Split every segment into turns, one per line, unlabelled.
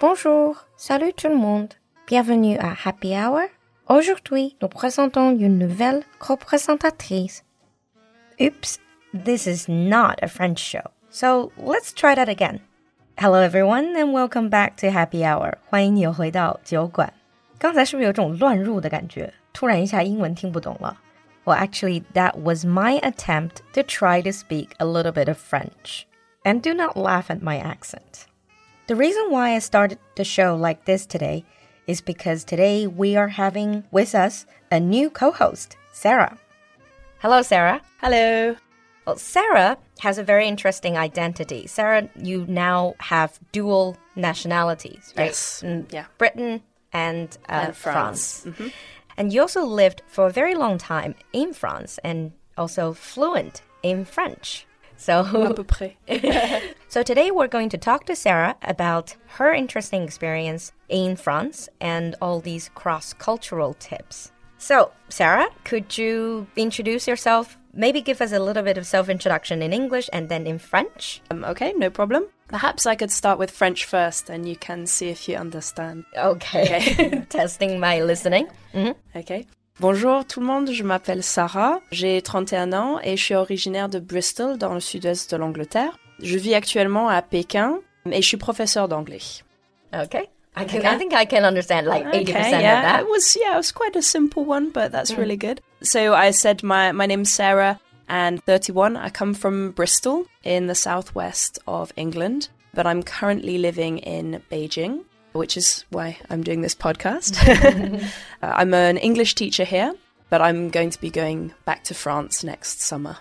Bonjour, salut tout le monde. Bienvenue à Happy Hour. Aujourd'hui, nous présentons une nouvelle co-présentatrice. Oops, this is not a French show. So let's try that again. Hello everyone and welcome back to Happy Hour. 欢迎你又回到酒馆。刚才是不是有种乱入的感觉？突然一下英文听不懂了。Well, actually, that was my attempt to try to speak a little bit of French. And do not laugh at my accent. The reason why I started the show like this today is because today we are having with us a new co host, Sarah. Hello, Sarah.
Hello.
Well, Sarah has a very interesting identity. Sarah, you now have dual nationalities, right?
Yes.
In
Yeah.
Britain and, uh,
And France. Mm-hmm.
And you also lived for a very long time in France and also fluent in French.
À
So,
peu près.
so today we're going to talk to Sarah about her interesting experience in France and all these cross-cultural tips. So, Sarah, could you introduce yourself? Maybe give us a little bit of self-introduction in English and then in French.
Um, okay, no problem. Perhaps I could start with French first and you can see if you understand.
Okay. Testing my listening. Mhm.
Ok. Bonjour tout le monde, je m'appelle Sarah, j'ai 31 ans et je suis originaire de Bristol dans le sud-est de l'Angleterre. Je vis actuellement à Pékin et je suis professeur d'anglais.
Okay. I can. I think I can understand like eighty
Okay,
percent
yeah,
of that.
it was yeah, it was quite a simple one, but that's really good. So I said my my name's Sarah and 31. I come from Bristol in the southwest of England, but I'm currently living in Beijing, which is why I'm doing this podcast. Uh, I'm an English teacher here, but I'm going to be going back to France next summer.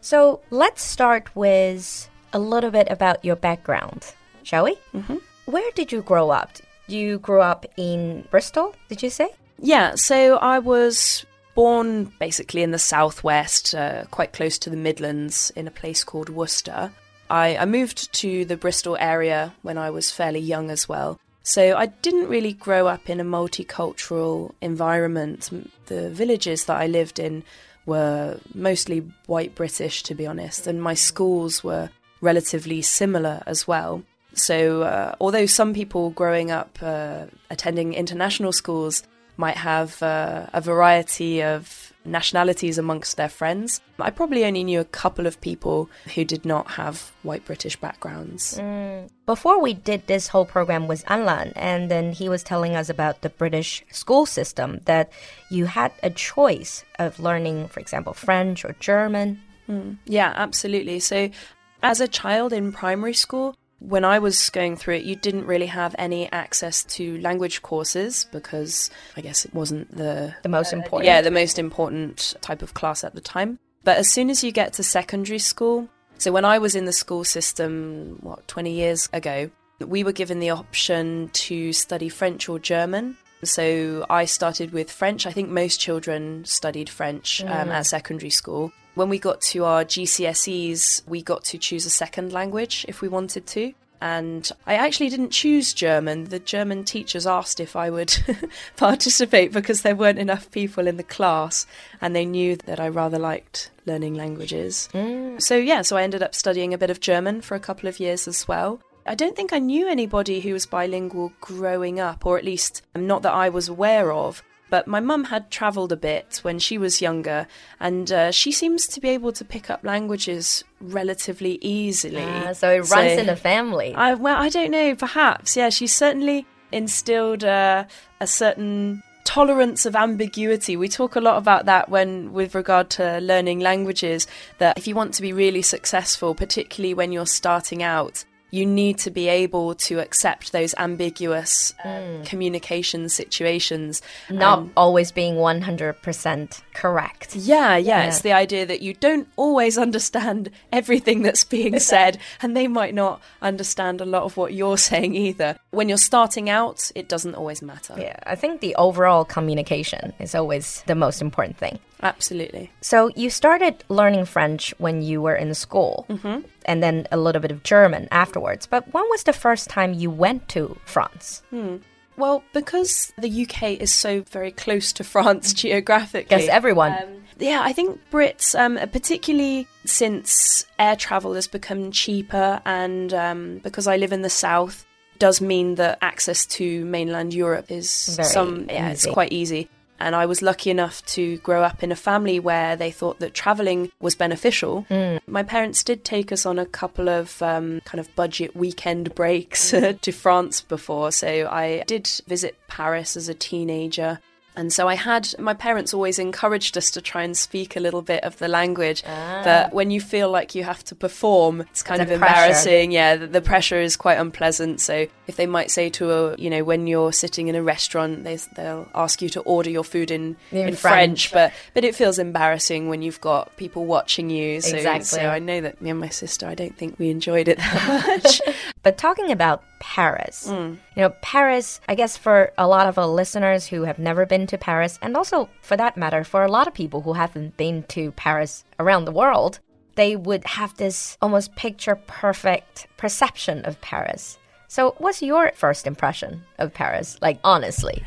So let's start with a little bit about your background, shall we? Mm-hmm. Where did you grow up? You grew up in Bristol, did you say?
Yeah, so I was born basically in the southwest, uh, quite close to the Midlands, in a place called Worcester. I, I moved to the Bristol area when I was fairly young as well. So I didn't really grow up in a multicultural environment. The villages that I lived in were mostly white British, to be honest, and my schools were relatively similar as well. So, uh, although some people growing up uh, attending international schools might have uh, a variety of nationalities amongst their friends, I probably only knew a couple of people who did not have white British backgrounds.
Before we did this whole program with Anlan, and then he was telling us about the British school system that you had a choice of learning, for example, French or German.
Yeah, absolutely. So, as a child in primary school, when I was going through it, you didn't really have any access to language courses because I guess it wasn't the
The most important.
yeah the most important type of class at the time. But as soon as you get to secondary school, so when I was in the school system, what twenty years ago, we were given the option to study French or German. So I started with French. I think most children studied French um, at secondary school. When we got to our GCSEs, we got to choose a second language if we wanted to. And I actually didn't choose German. The German teachers asked if I would participate because there weren't enough people in the class and they knew that I rather liked learning languages. Mm. So, yeah, so I ended up studying a bit of German for a couple of years as well. I don't think I knew anybody who was bilingual growing up, or at least not that I was aware of. But my mum had travelled a bit when she was younger, and uh, she seems to be able to pick up languages relatively easily.
Ah, so it runs in the family.
I well, I don't know. Perhaps, yeah. She certainly instilled uh, a certain tolerance of ambiguity. We talk a lot about that when, with regard to learning languages. That if you want to be really successful, particularly when you're starting out, you need to be able to accept those ambiguous uh, hmm. communication situations.
Not
and-
always being 100% correct.
yeah, yeah,
Yeah.
It's the idea that you don't always understand everything that's being said, and they might not understand a lot of what you're saying either. When you're starting out, it doesn't always matter.
Yeah, I think the overall communication is always the most important thing.
Absolutely.
So you started learning French when you were in school, mm-hmm. And then a little bit of German afterwards. But when was the first time you went to France?
Well, because the UK is so very close to France geographically.
Guess everyone.
Yeah, I think Brits, um, particularly since air travel has become cheaper, and um, because I live in the south, does mean that access to mainland Europe is
Very
some yeah, it's quite easy. And I was lucky enough to grow up in a family where they thought that traveling was beneficial.
Mm.
My parents did take us on a couple of um, kind of budget weekend breaks to France before. So I did visit Paris as a teenager. And so I had my parents always encouraged us to try and speak a little bit of the language. Ah. But when you feel like you have to perform, it's kind
The
of
pressure.
embarrassing. Yeah, the, the pressure is quite unpleasant. So if they might say to a, you know, when you're sitting in a restaurant, they, they'll ask you to order your food in,
In
in,
French.
French, but but it feels embarrassing when you've got people watching you. So,
Exactly.
so I know that me and my sister, I don't think we enjoyed it that much.
But talking about Paris,
Mm.
you know, Paris, I guess for a lot of our listeners who have never been to Paris, and also for that matter, for a lot of people who haven't been to Paris around the world, they would have this almost picture perfect perception of Paris. So, what's your first impression of Paris? Like, honestly.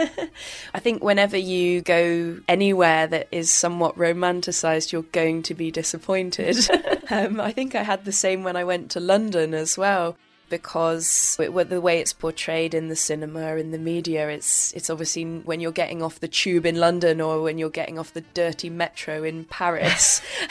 I think whenever you go anywhere that is somewhat romanticized, you're going to be disappointed. um, I think I had the same when I went to London as well. Because it, the way it's portrayed in the cinema, in the media, it's it's obviously when you're getting off the tube in London or when you're getting off the dirty metro in Paris.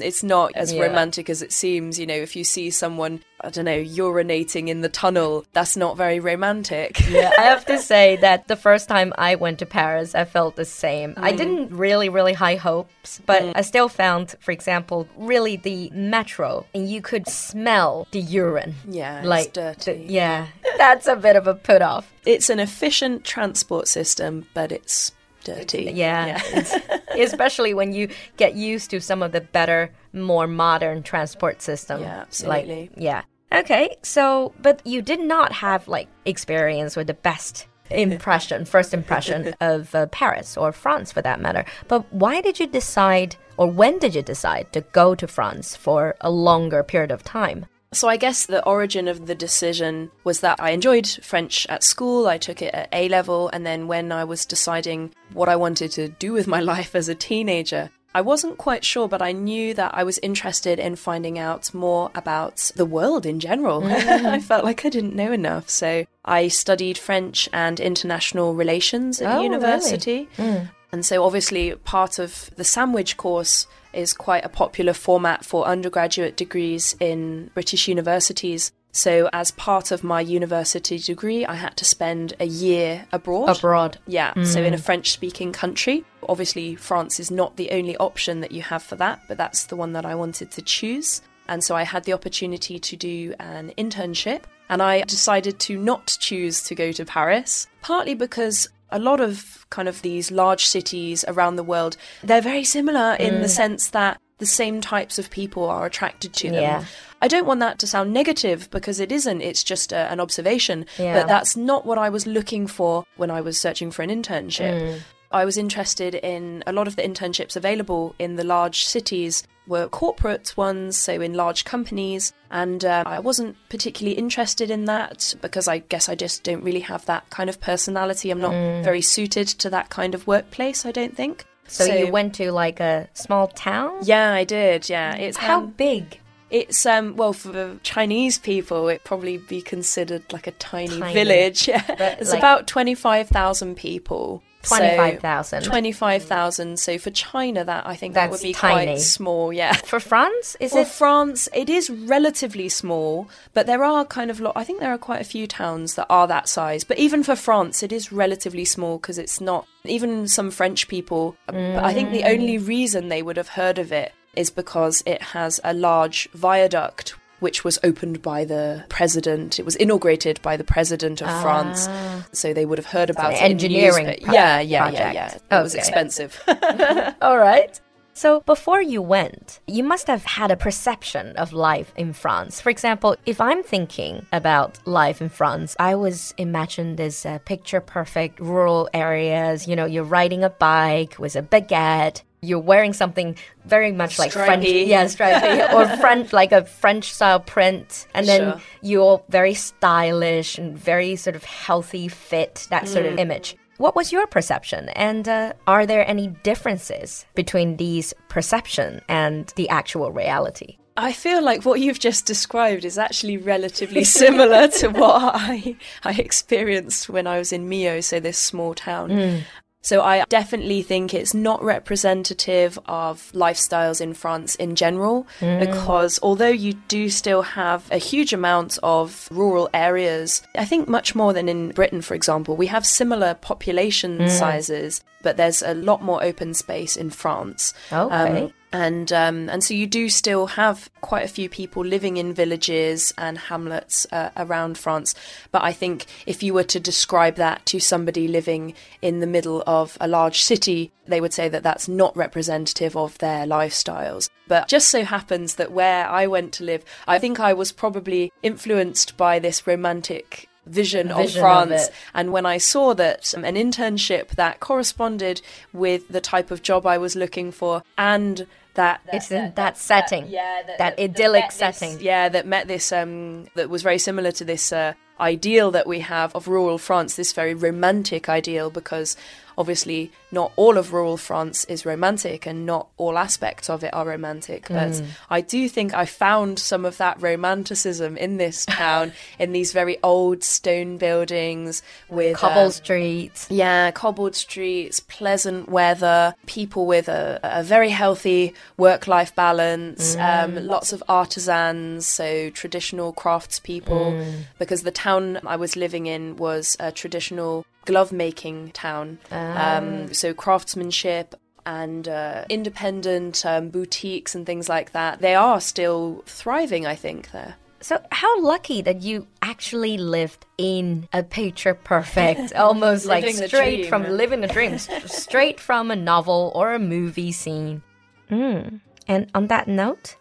it's not as
Yeah.
romantic as it seems. You know, if you see someone, I don't know, urinating in the tunnel, that's not very romantic.
Yeah, I have to say that the first time I went to Paris, I felt the same. I mm. didn't really, really high hopes, but mm. I still found, for example, really the metro, and you could smell the urine.
Yeah, it's
like
dirty.
the- yeah, that's a bit of a put off.
It's an efficient transport system, but it's dirty.
Yeah, it's- especially when you get used to some of the better, more modern transport system.
Yeah,
Like,
absolutely.
yeah. Okay, so but you did not have like experience with the best impression, first impression of uh, Paris or France for that matter. But why did you decide, or when did you decide to go to France for a longer period of time?
So I guess the origin of the decision was that I enjoyed French at school. I took it at A level, and then when I was deciding what I wanted to do with my life as a teenager, I wasn't quite sure, but I knew that I was interested in finding out more about the world in general. Mm. I felt like I didn't know enough. So I studied French and international relations at
Oh, really?
university. Mm. And so, obviously, part of the sandwich course is quite a popular format for undergraduate degrees in British universities. So, as part of my university degree, I had to spend a year abroad.
Abroad.
Yeah, so in a mm. French speaking country. Obviously, France is not the only option that you have for that, but that's the one that I wanted to choose. And so I had the opportunity to do an internship, and I decided to not choose to go to Paris, partly because a lot of kind of these large cities around the world, they're very similar in the mm. sense that the same types of people are attracted to them.
Yeah.
I don't want that to sound negative because it isn't. It's just a, an observation.
Yeah.
But that's not what I was looking for when I was searching for an internship. I was interested in a lot of the internships available in the large cities were corporate ones, so in large companies, and uh, I wasn't particularly interested in that because I guess I just don't really have that kind of personality. I'm not very suited to that kind of workplace, I don't think.
So, you went to like a small town?
Yeah, I did. Yeah, it's
How
um,
big?
it's um well for the Chinese people it probably be considered like a tiny,
Tiny.
village. Yeah, it's
like-
about twenty five thousand people. So-
25,000.
25,000. So for China, that I think that would be
tiny.
quite small. Yeah.
For France, is
For
it?
France, it is relatively small, but there are kind of, lo- I think there are quite a few towns that are that size. But even for France, it is relatively small because it's not, even some French people, I think the mm. only reason they would have heard of it is because it has a large viaduct which was opened by the president. It was inaugurated by the president of France, so they would have heard about it.
engineering pro-
yeah, yeah,
project.
yeah, yeah. It was expensive.
All right. So before you went, you must have had a perception of life in France. For example, if I'm thinking about life in France, I always imagine this uh, picture perfect rural areas. You know, you're riding a bike with a baguette. You're wearing something very much like French, yeah, stripy, or French, like a French style print, and then
Sure.
you're very stylish and very sort of healthy, fit, that sort
Mm.
of image. What was your perception? And uh, are there any differences between these perception and the actual reality?
I feel like what you've just described is actually relatively similar to what I I experienced when I was in Millau, so this small town.
Mm.
So I definitely think it's not representative of lifestyles in France in general,
Mm.
because although you do still have a huge amount of rural areas, I think much more than in Britain, for example, we have similar population
Mm.
sizes, but there's a lot more open space in France.
Okay.
Um, and um, and so you do still have quite a few people living in villages and hamlets uh, around France. But I think if you were to describe that to somebody living in the middle of a large city, they would say that that's not representative of their lifestyles. But just so happens that where I went to live, I think I was probably influenced by this romantic vision, of
Vision of
France.
it.
and when I saw that um, an internship that corresponded with the type of job I was looking for and that
It's in that setting,
yeah,
that idyllic
met this-
setting.
yeah, that met this um that was very similar to this uh, ideal that we have of rural France, this very romantic ideal because obviously not all of rural France is romantic and not all aspects of it are romantic. But
Mm.
I do think I found some of that romanticism in this town, in these very old stone buildings with
Cobble
um,
streets.
yeah, cobbled streets, pleasant weather, people with a, a very healthy work life balance, um, lots of artisans, so traditional craftspeople. Because the town I was living in was a traditional glove making town. Um, so craftsmanship. And uh, independent um, boutiques and things like that, they are still thriving, I think, there.
So how lucky that you actually lived in a picture perfect, almost like straight from living the dream, straight from a novel or a movie scene. Mm. And on that note,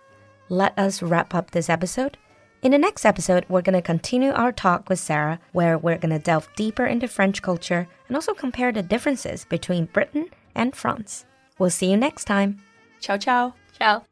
let us wrap up this episode. In the next episode, we're going to continue our talk with Sarah, where we're going to delve deeper into French culture and also compare the differences between Britain and France. We'll see you next time.
Ciao, ciao.
Ciao.